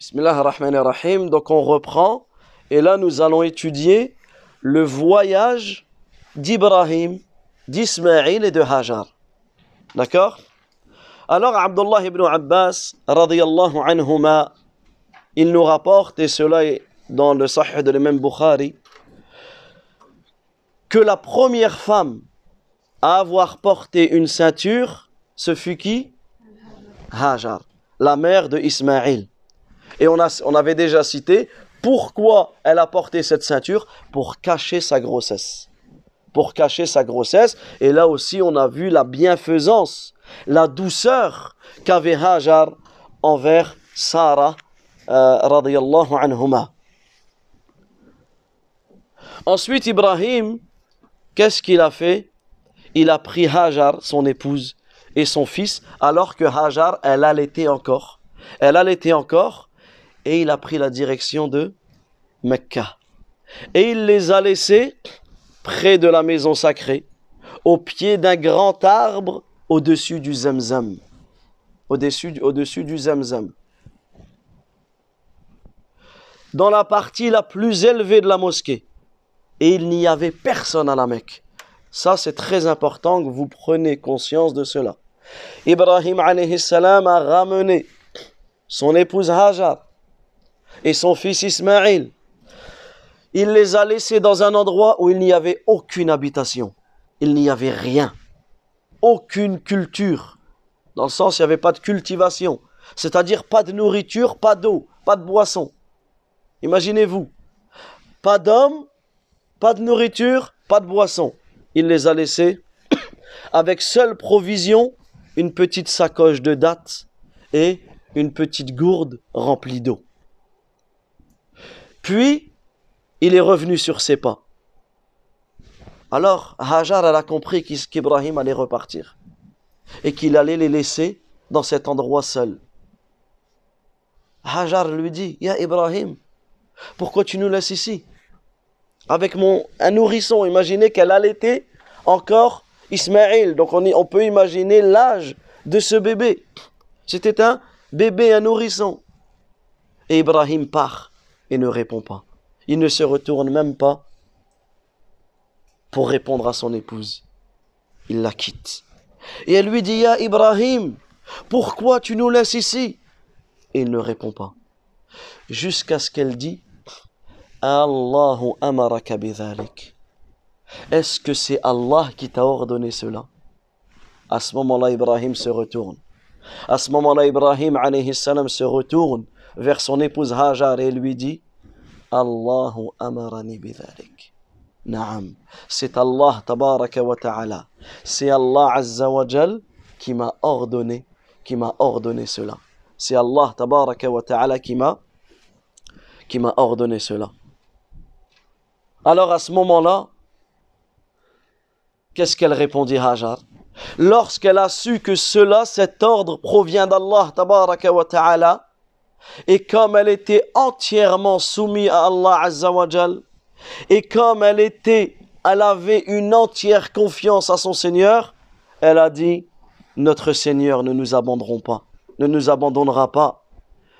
Bismillah ar-Rahman ar-Rahim. Donc on reprend. Et là, nous allons étudier le voyage d'Ibrahim, d'Ismaïl et de Hajar. D'accord? Alors, Abdullah ibn Abbas, radiyallahu anhuma, il nous rapporte, et cela est dans le Sahih de l'imam Bukhari, que la première femme à avoir porté une ceinture, ce fut qui? Hajar, la mère de. Et on, a, on avait déjà cité pourquoi elle a porté cette ceinture Pour cacher sa grossesse. Pour cacher sa grossesse. Et là aussi, on a vu la bienfaisance, la douceur qu'avait Hajar envers Sarah, euh, anhuma. Ensuite, Ibrahim, qu'est-ce qu'il a fait? Il a pris Hajar, son épouse, et son fils, alors que Hajar, elle allaitait encore. Elle allaitait encore, et il a pris la direction de Mecca. Et il les a laissés près de la maison sacrée, au pied d'un grand arbre au-dessus du Zamzam. Au-dessus, du Zamzam. Dans la partie la plus élevée de la mosquée. Et il n'y avait personne à la Mecque. Ça, c'est très important que vous preniez conscience de cela. Ibrahim a ramené son épouse Hajar et son fils Ismaïl. Il les a laissés dans un endroit où il n'y avait aucune habitation. Il n'y avait rien. Aucune culture. Dans le sens, il n'y avait pas de cultivation. C'est-à-dire pas de nourriture, pas d'eau, pas de boisson. Imaginez-vous. Pas d'hommes, pas de nourriture, pas de boisson. Il les a laissés avec seule provision une petite sacoche de dattes et une petite gourde remplie d'eau. Puis, il est revenu sur ses pas. Alors, Hajar, a compris qu'Ibrahim allait repartir et qu'il allait les laisser dans cet endroit seul. Hajar lui dit, Ya Ibrahim, pourquoi tu nous laisses ici? Avec mon, un nourrisson, imaginez qu'elle allaitait encore Ismaël. Donc on, on peut imaginer l'âge de ce bébé. C'était un bébé, un nourrisson. Et Ibrahim part et ne répond pas. Il ne se retourne même pas pour répondre à son épouse. Il la quitte. Et elle lui dit, Ya Ibrahim, pourquoi tu nous laisses ici? Et il ne répond pas. Jusqu'à ce qu'elle dit, Allahu amaraka bidhalik. Est-ce que c'est Allah qui t'a ordonné cela? À ce moment-là, Ibrahim se retourne. À ce moment-là, Ibrahim alayhi salam se retourne vers son épouse Hajar et lui dit Allahu amarani bidhalik. Naam. C'est Allah tabaraka wa ta'ala. C'est Allah azza wa jal qui m'a ordonné, qui m'a ordonné cela. C'est Allah tabaraka wa ta'ala qui m'a qui m'a ordonné cela. Alors à ce moment-là, qu'est-ce qu'elle répondit Hajar? Lorsqu'elle a su que cela, cet ordre provient d'Allah tabaraka wa ta'ala, et comme elle était entièrement soumise à Allah Azza wa Jal, et comme elle était, elle avait une entière confiance à son Seigneur, elle a dit, notre Seigneur ne nous abandonnera pas, ne nous abandonnera pas.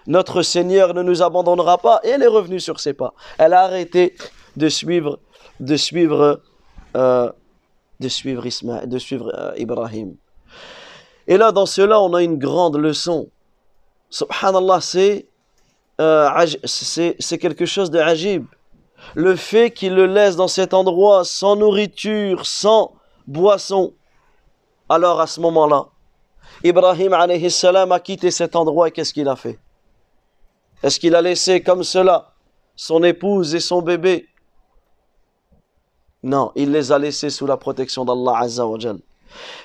Notre Seigneur ne nous abandonnera pas. Et elle est revenue sur ses pas. Elle a arrêté de suivre, de suivre, euh, de suivre, Ismaël, de suivre euh, Ibrahim. Et là, dans cela, on a une grande leçon. Subhanallah, c'est euh, c'est quelque chose de ajib. Le fait qu'il le laisse dans cet endroit sans nourriture, sans boisson. Alors à ce moment-là, Ibrahim a quitté cet endroit et qu'est-ce qu'il a fait? Est-ce qu'il a laissé comme cela son épouse et son bébé? Non, il les a laissés sous la protection d'Allah Azza wa.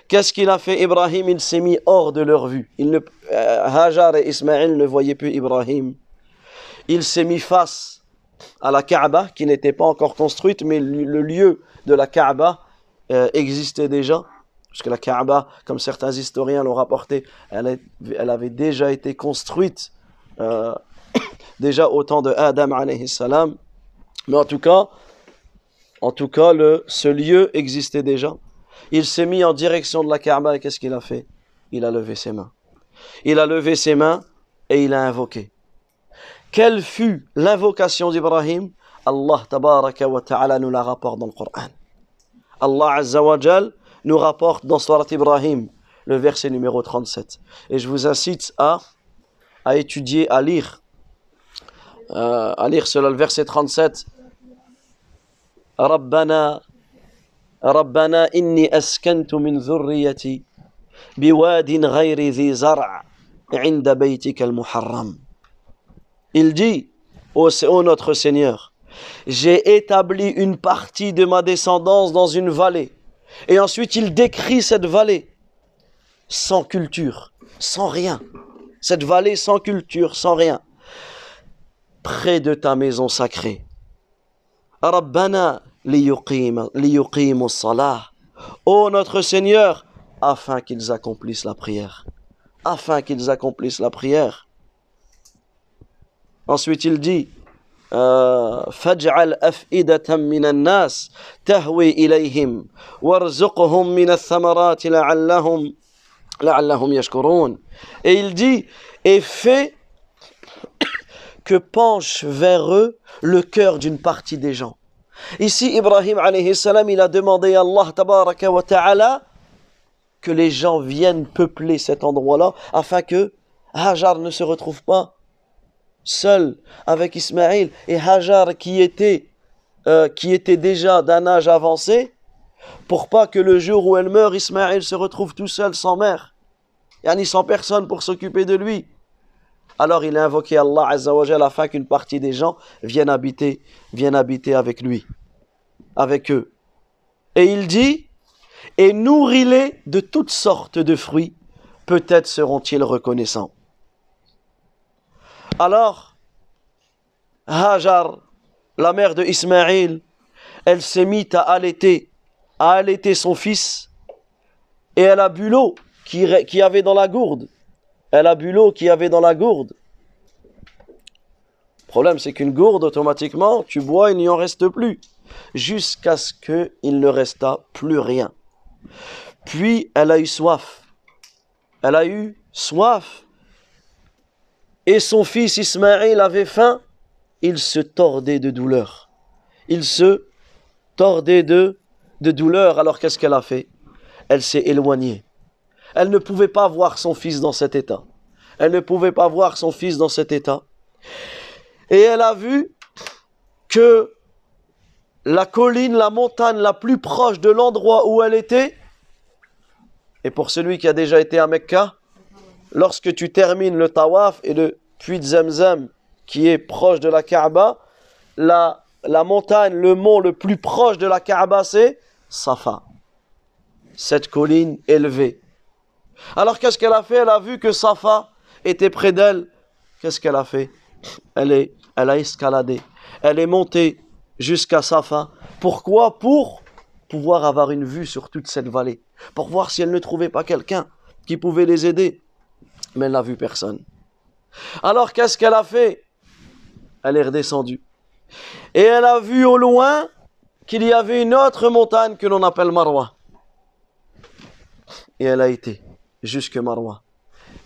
Qu'est-ce qu'il a fait Ibrahim? Il s'est mis hors de leur vue. Euh, Hajar et Ismaël ne voyaient plus Ibrahim. Il s'est mis face à la Kaaba, qui n'était pas encore construite, mais le lieu de la Kaaba euh, existait déjà. Puisque la Kaaba, comme certains historiens l'ont rapporté, elle, avait déjà été construite euh, déjà au temps de Adam alayhi salam. Mais en tout cas, en tout cas, ce lieu existait déjà il s'est mis en direction de la Kaaba et qu'est-ce qu'il a fait? Il a levé ses mains. Il a levé ses mains et il a invoqué. Quelle fut l'invocation d'Ibrahim? Allah tabaraka wa ta'ala nous la rapporte dans le Coran. Allah azza nous rapporte dans Surat Ibrahim le verset numéro 37. Et je vous incite à, à étudier, à lire, euh, à lire cela, le verset 37. Rabbana ربنا إني أسكنت من ذريتي بواد غير ذي زرع عند بيتك المحرم Il dit, ô oh, notre Seigneur, j'ai établi une partie de ma descendance dans une vallée. Et ensuite, il décrit cette vallée sans culture, sans rien. Cette vallée sans culture, sans rien. Près de ta maison sacrée. Rabbana salah. Ô notre Seigneur, afin qu'ils accomplissent la prière. Afin qu'ils accomplissent la prière. Ensuite, il dit, فاجعل أفئدة من الناس تهوي إليهم وارزقهم من الثمرات لعلهم لعلهم يشكرون et il dit et fais que penche vers eux le cœur d'une partie des gens ici Ibrahim salam il a demandé à Allah ta'ala que les gens viennent peupler cet endroit-là afin que Hajar ne se retrouve pas seul avec Ismaïl et Hajar qui était, euh, qui était déjà d'un âge avancé, pour pas que le jour où elle meurt, Ismaïl se retrouve tout seul sans mère, ni sans personne pour s'occuper de lui. Alors il a invoqué Allah Azzawajal afin qu'une partie des gens viennent habiter, avec lui, avec eux. Et il dit, et nourris-les de toutes sortes de fruits, peut-être seront-ils reconnaissants. Alors, Hajar, la mère de Ismaïl, elle s'est mise à allaiter, à allaiter son fils, et elle a bu l'eau qui, qui avait dans la gourde. Elle a bu l'eau qui avait dans la gourde. Le problème, c'est qu'une gourde, automatiquement, tu bois, il n'y en reste plus. Jusqu'à ce qu'il ne resta plus rien. Puis, elle a eu soif. Elle a eu soif et son fils Ismaël avait faim, il se tordait de douleur. Il se tordait de douleur. Alors qu'est-ce qu'elle a fait? Elle s'est éloignée. Elle ne pouvait pas voir son fils dans cet état. Elle ne pouvait pas voir son fils dans cet état. Et elle a vu que la colline, la montagne la plus proche de l'endroit où elle était, et pour celui qui a déjà été à Mecca, lorsque tu termines le tawaf et le puits de Zamzam qui est proche de la Kaaba, la, la montagne, le mont le plus proche de la Kaaba, c'est Safa. Cette colline élevée. Alors qu'est-ce qu'elle a fait? Elle a vu que Safa était près d'elle. Qu'est-ce qu'elle a fait? Elle, est, elle a escaladé. Elle est montée jusqu'à Safa. Pourquoi? Pour pouvoir avoir une vue sur toute cette vallée. Pour voir si elle ne trouvait pas quelqu'un qui pouvait les aider mais elle n'a vu personne. Alors qu'est-ce qu'elle a fait? Elle est redescendue. Et elle a vu au loin qu'il y avait une autre montagne que l'on appelle Marwa. Et elle a été jusque Marwa.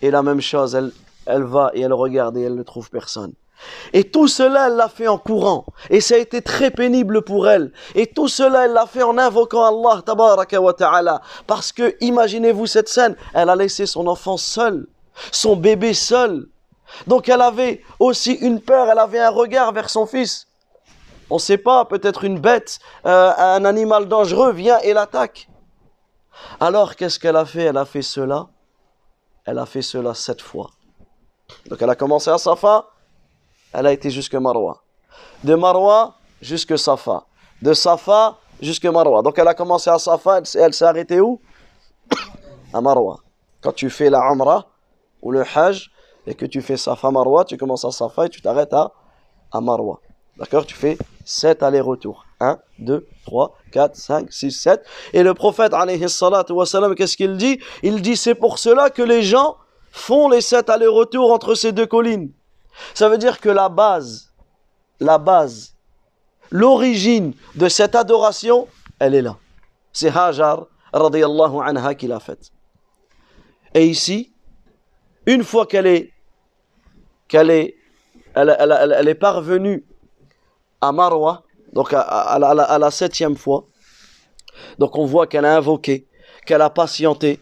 Et la même chose, elle, elle va et elle regarde et elle ne trouve personne. Et tout cela, elle l'a fait en courant. Et ça a été très pénible pour elle. Et tout cela, elle l'a fait en invoquant Allah, tabaraka wa ta'ala. Parce que, imaginez-vous cette scène, elle a laissé son enfant seul son bébé seul. Donc elle avait aussi une peur, elle avait un regard vers son fils. On ne sait pas, peut-être une bête, euh, un animal dangereux vient et l'attaque. Alors qu'est-ce qu'elle a fait? Elle a fait cela. Elle a fait cela sept fois. Donc elle a commencé à Safa, elle a été jusque Marwa. De Marwa jusque Safa. De Safa jusque Marwa. Donc elle a commencé à Safa, elle, s'est arrêtée où? À Marwa. Quand tu fais la Umrah, ou le Hajj et que tu fais Safa Marwa, tu commences à Safa et tu t'arrêtes à, à Marwa. D'accord? Tu fais 7 allers-retours. 1, 2, 3, 4, 5, 6, 7. Et le prophète, alayhi qu'est-ce qu'il dit? Il dit c'est pour cela que les gens font les 7 allers-retours entre ces deux collines. Ça veut dire que la base, la base, l'origine de cette adoration, elle est là. C'est Hajar, radiyallahu anha, qui l'a faite. Et ici, une fois qu'elle est, qu'elle est elle est parvenue à Marwa, donc à, la, septième fois. Donc on voit qu'elle a invoqué, qu'elle a patienté.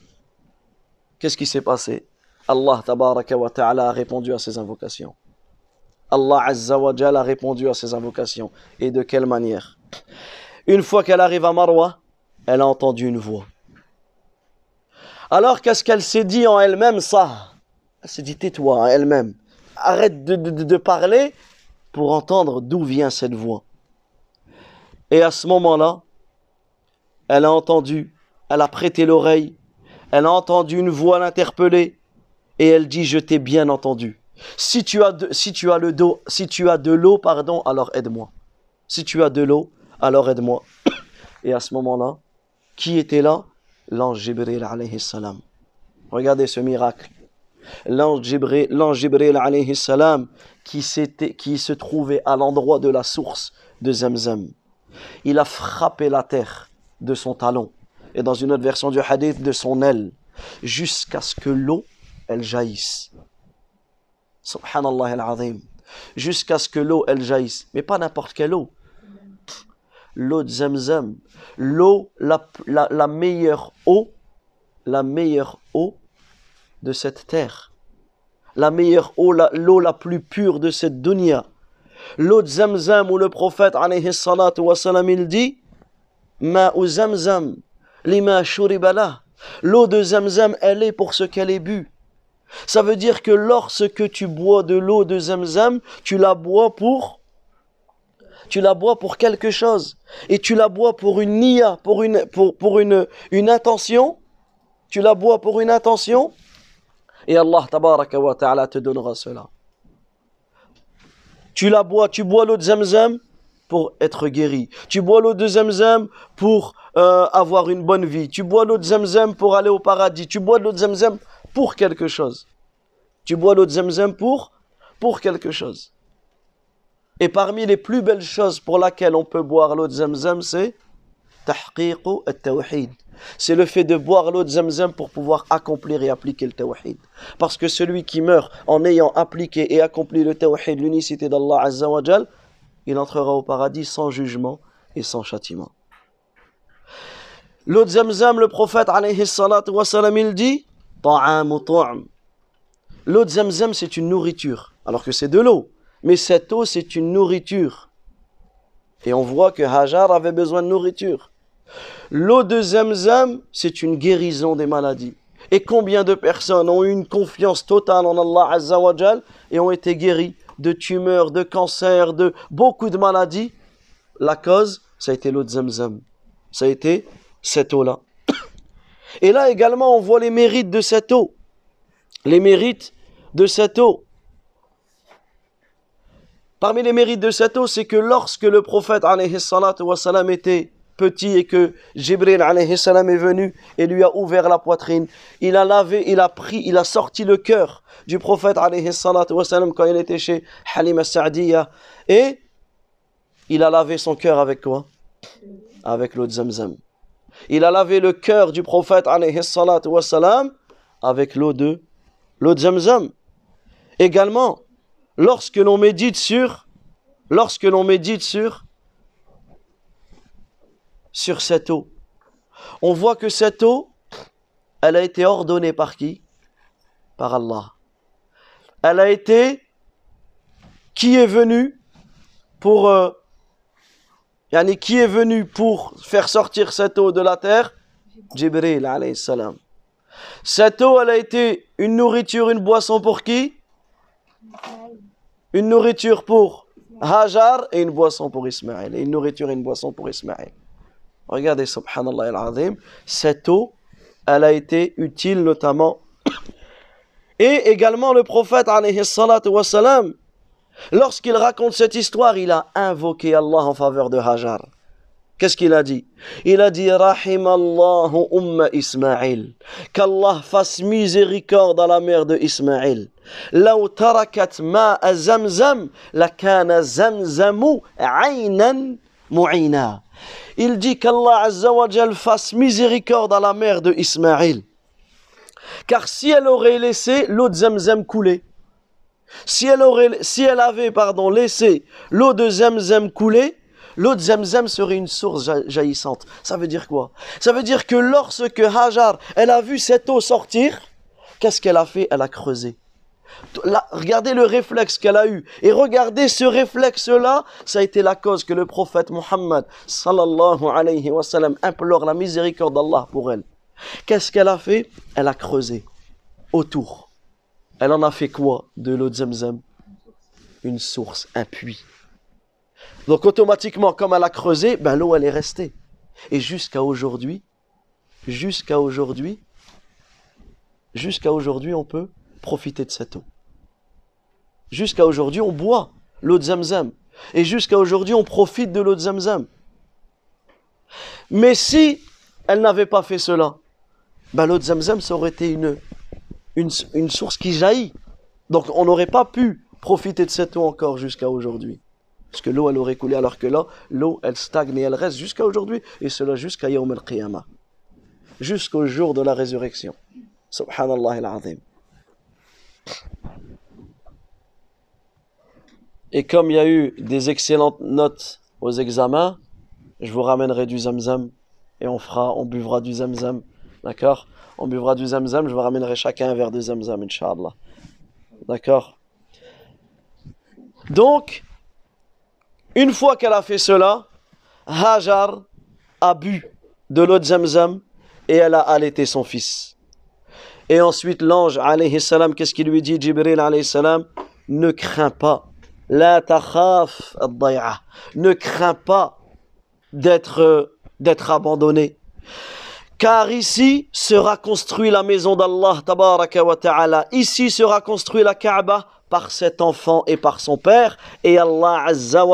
Qu'est-ce qui s'est passé? Allah tabaraka a répondu à ses invocations. Allah azza a répondu à ses invocations. Et de quelle manière? Une fois qu'elle arrive à Marwa, elle a entendu une voix. Alors qu'est-ce qu'elle s'est dit en elle-même ça? Elle s'est dit tais-toi en elle-même. Arrête de parler pour entendre d'où vient cette voix. Et à ce moment-là, elle a entendu, elle a prêté l'oreille, elle a entendu une voix l'interpeller et elle dit je t'ai bien entendu. Si tu as de, si tu as le dos, si tu as de l'eau pardon, alors aide-moi. Si tu as de l'eau, alors aide-moi. Et à ce moment-là, qui était là? L'ange Jibril. Regardez ce miracle. L'ange Jibril, qui, qui se trouvait à l'endroit de la source de Zamzam. Il a frappé la terre de son talon et dans une autre version du hadith de son aile jusqu'à ce que l'eau elle jaillisse. Subhanallah al-azim. Jusqu'à ce que l'eau elle jaillisse, mais pas n'importe quelle eau. L'eau de Zamzam, l'eau la, la, la meilleure eau, la meilleure eau de cette terre. La meilleure eau, la- l'eau la, plus pure de cette dunya. L'eau de Zamzam où le prophète alayhi salatu wa salam, il dit Ma'u Zamzam lima shuriba lah. L'eau de Zamzam, elle est pour ce qu'elle est bu. Ça veut dire que lorsque tu bois de l'eau de Zamzam, tu la bois pour tu la bois pour quelque chose et tu la bois pour une niya, pour une pour, pour une une intention. Tu la bois pour une intention et Allah tabaraka wa ta'ala te donnera cela. Tu la bois, tu bois l'eau de Zamzam pour être guéri. Tu bois l'eau de Zamzam pour euh, avoir une bonne vie. Tu bois l'eau de Zamzam pour aller au paradis. Tu bois l'eau de Zamzam pour quelque chose. Tu bois l'eau de Zamzam pour pour quelque chose. Et parmi les plus belles choses pour laquelle on peut boire l'eau de c'est. C'est le fait de boire l'eau de Zamzam pour pouvoir accomplir et appliquer le tawhid. Parce que celui qui meurt en ayant appliqué et accompli le tawhid, l'unicité d'Allah Azza wa Jal, il entrera au paradis sans jugement et sans châtiment. L'eau de Zamzam, le prophète alayhi salatu wa salam, il dit. L'eau de c'est une nourriture, alors que c'est de l'eau. Mais cette eau, c'est une nourriture. Et on voit que Hajar avait besoin de nourriture. L'eau de Zamzam, c'est une guérison des maladies. Et combien de personnes ont eu une confiance totale en Allah Azza wa Jal et ont été guéries de tumeurs, de cancers, de beaucoup de maladies? La cause, ça a été l'eau de Zamzam. Ça a été cette eau-là. Et là également, on voit les mérites de cette eau. Les mérites de cette eau. Parmi les mérites de cette eau, c'est que lorsque le prophète était petit et que Jibril alayhi salam est venu et lui a ouvert la poitrine, il a lavé, il a pris, il a sorti le cœur du prophète alayhi salam quand il était chez Halim al-Sa'diya et il a lavé son cœur avec quoi? Avec l'eau de Zamzam. Il a lavé le cœur du prophète alayhi salam avec l'eau de l'eau de Zamzam. Également, lorsque l'on médite sur lorsque l'on médite sur sur cette eau. On voit que cette eau elle a été ordonnée par qui? Par Allah. Elle a été qui est venu pour euh, yani, qui est venu pour faire sortir cette eau de la terre? Jibril alayhi salam. Cette eau elle a été une nourriture une boisson pour qui? Une nourriture pour Hajar et une boisson pour Ismaël. Et une nourriture et une boisson pour Ismaël. Regardez, subhanallah al-azim, cette eau, elle a été utile notamment. Et également le prophète, alayhi salatu wa salam, lorsqu'il raconte cette histoire, il a invoqué Allah en faveur de Hajar. Qu'est-ce qu'il a dit Il a dit Rahimallahu umma Ismaïl. Qu'Allah fasse miséricorde à la mère de Ismaïl. لو تركت ماء زمزم لكان زمزم عينا معينا. il dit qu'Allah Azza wa Jal fasse miséricorde à la mère de Ismaïl. Car si elle aurait laissé l'eau de Zamzam couler, si elle, aurait, si elle avait pardon, laissé l'eau de Zemzem couler, l'eau de Zemzem serait une source jaillissante. Ça veut dire quoi? Ça veut dire que lorsque Hajar, elle a vu cette eau sortir, qu'est-ce qu'elle a fait? Elle a creusé. Regardez le réflexe qu'elle a eu. Et regardez ce réflexe-là, ça a été la cause que le prophète Muhammad sallallahu alayhi wa sallam implore la miséricorde d'Allah pour elle. Qu'est-ce qu'elle a fait? Elle a creusé autour. Elle en a fait quoi de l'eau de Zemzem? Une source, un puits. Donc automatiquement, comme elle a creusé, ben l'eau elle est restée. Et jusqu'à aujourd'hui, jusqu'à aujourd'hui, jusqu'à aujourd'hui, on peut profiter de cette eau. Jusqu'à aujourd'hui, on boit l'eau de Zamzam. Et jusqu'à aujourd'hui, on profite de l'eau de Zamzam. Mais si elle n'avait pas fait cela, ben l'eau de Zamzam, ça aurait été une, une, une source qui jaillit. Donc on n'aurait pas pu profiter de cette eau encore jusqu'à aujourd'hui. Parce que l'eau, elle aurait coulé, alors que là, l'eau, elle stagne et elle reste jusqu'à aujourd'hui, et cela jusqu'à Yawm al-Qiyamah. Jusqu'au jour de la résurrection. Subhanallah al-Azim. Et comme il y a eu des excellentes notes aux examens, je vous ramènerai du zamzam et on fera, on buvra du zamzam. D'accord? On buvra du zamzam, je vous ramènerai chacun un verre de zamzam, Inch'Allah. D'accord? Donc, une fois qu'elle a fait cela, Hajar a bu de l'eau de Zamzam et elle a allaité son fils. Et ensuite, l'ange, alayhi salam, qu'est-ce qu'il lui dit, Jibril, alayhi salam? Ne crains pas. La takhaf Ne crains pas d'être, d'être abandonné. Car ici sera construite la maison d'Allah, tabaraka wa ta'ala. Ici sera construite la Kaaba par cet enfant et par son père. Et Allah Azza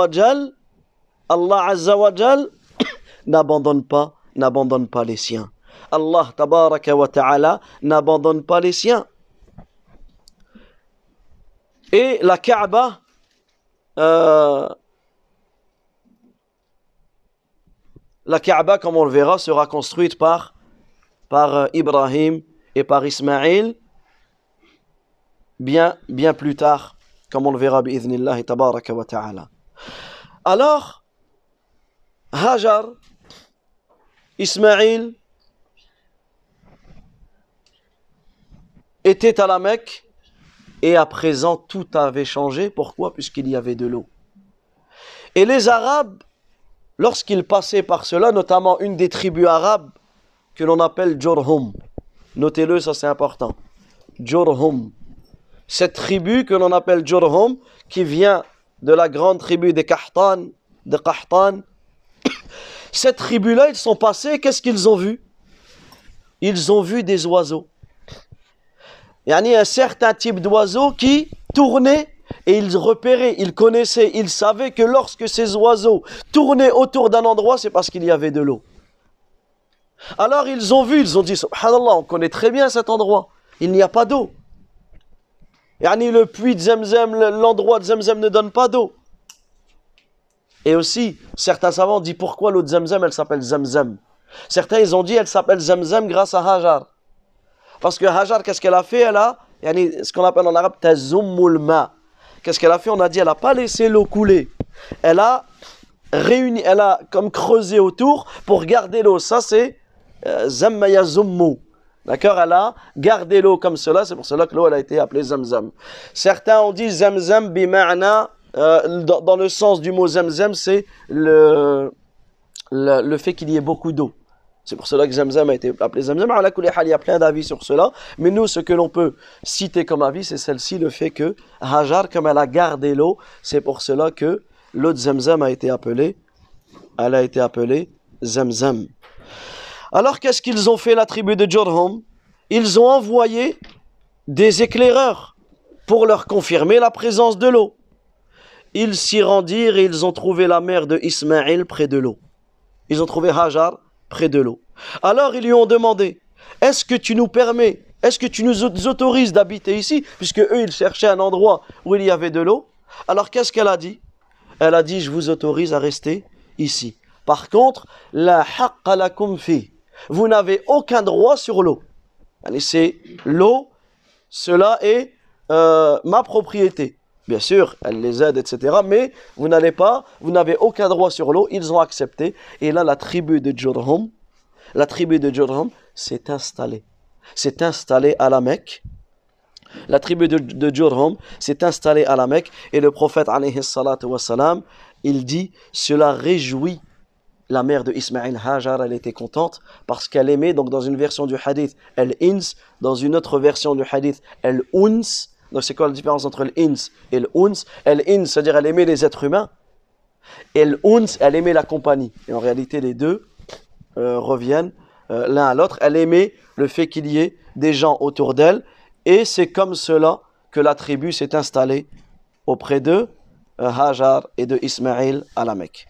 Allah Azza n'abandonne pas, n'abandonne pas les siens. Allah tabaraka wa ta'ala n'abandonne pas les siens. Et la Kaaba, euh, la Kaaba, comme on le verra, sera construite par, euh, Ibrahim et par Ismaïl bien, bien plus tard, comme on le verra, tabaraka wa ta'ala. Alors, Hajar, Ismaïl, était à la Mecque et à présent tout avait changé. Pourquoi? Puisqu'il y avait de l'eau. Et les Arabes, lorsqu'ils passaient par cela, notamment une des tribus arabes que l'on appelle Jorhum, notez-le, ça c'est important. Jorhum. Cette tribu que l'on appelle Jorhum, qui vient de la grande tribu des Kahtan, de Kahtan, cette tribu-là, ils sont passés, qu'est-ce qu'ils ont vu? Ils ont vu des oiseaux. Il y a un certain type d'oiseaux qui tournaient et ils repéraient, ils connaissaient, ils savaient que lorsque ces oiseaux tournaient autour d'un endroit, c'est parce qu'il y avait de l'eau. Alors ils ont vu, ils ont dit, subhanallah, on connaît très bien cet endroit, il n'y a pas d'eau. Yani le puits de Zemzem, l'endroit de Zemzem ne donne pas d'eau. Et aussi, certains savants disent pourquoi l'eau de Zemzem, elle s'appelle Zemzem? Certains, ils ont dit, elle s'appelle Zemzem grâce à Hajar. Parce que Hajar, qu'est-ce qu'elle a fait Elle a, ce qu'on appelle en arabe, tazummul Qu'est-ce qu'elle a fait? On a dit, elle n'a pas laissé l'eau couler. Elle a réuni, elle a comme creusé autour pour garder l'eau. Ça, c'est euh, zummu. D'accord? Elle a gardé l'eau comme cela. C'est pour cela que l'eau, a été appelée Zamzam. Certains ont dit Zamzam bima'na. Euh, dans, le sens du mot Zamzam, c'est le fait qu'il y ait beaucoup d'eau. C'est pour cela que Zamzam a été appelé Zamzam. Il y a plein d'avis sur cela. Mais nous, ce que l'on peut citer comme avis, c'est celle-ci, le fait que Hajar, comme elle a gardé l'eau, c'est pour cela que l'eau de Zamzam a été appelée, elle a été appelée Zamzam. Alors, qu'est-ce qu'ils ont fait, la tribu de Jorham? Ils ont envoyé des éclaireurs pour leur confirmer la présence de l'eau. Ils s'y rendirent et ils ont trouvé la mère de Ismaël près de l'eau. Ils ont trouvé Hajar près de l'eau. Alors ils lui ont demandé, est-ce que tu nous permets, est-ce que tu nous autorises d'habiter ici? Puisque eux, ils cherchaient un endroit où il y avait de l'eau. Alors qu'est-ce qu'elle a dit? Elle a dit, je vous autorise à rester ici. Par contre, la la fi. Vous n'avez aucun droit sur l'eau. C'est l'eau, cela est euh, ma propriété. Bien sûr, elle les aide, etc. Mais vous n'allez pas, vous n'avez aucun droit sur l'eau. Ils ont accepté. Et là, la tribu de Jurhum, la tribu de Jurhum s'est installée. S'est installée à la Mecque. La tribu de, de Jurhum s'est installée à la Mecque. Et le prophète, il dit, cela réjouit la mère de Ismaël Hajar, elle était contente parce qu'elle aimait, donc dans une version du hadith, elle ins, dans une autre version du hadith, elle uns. Donc c'est quoi la différence entre l'ins et l'uns? Elle ins, c'est-à-dire elle aimait les êtres humains, et l'uns, elle aimait la compagnie. Et en réalité, les deux euh, reviennent euh, l'un à l'autre. Elle aimait le fait qu'il y ait des gens autour d'elle, et c'est comme cela que la tribu s'est installée auprès de euh, Hajar et de Ismaël à la Mecque.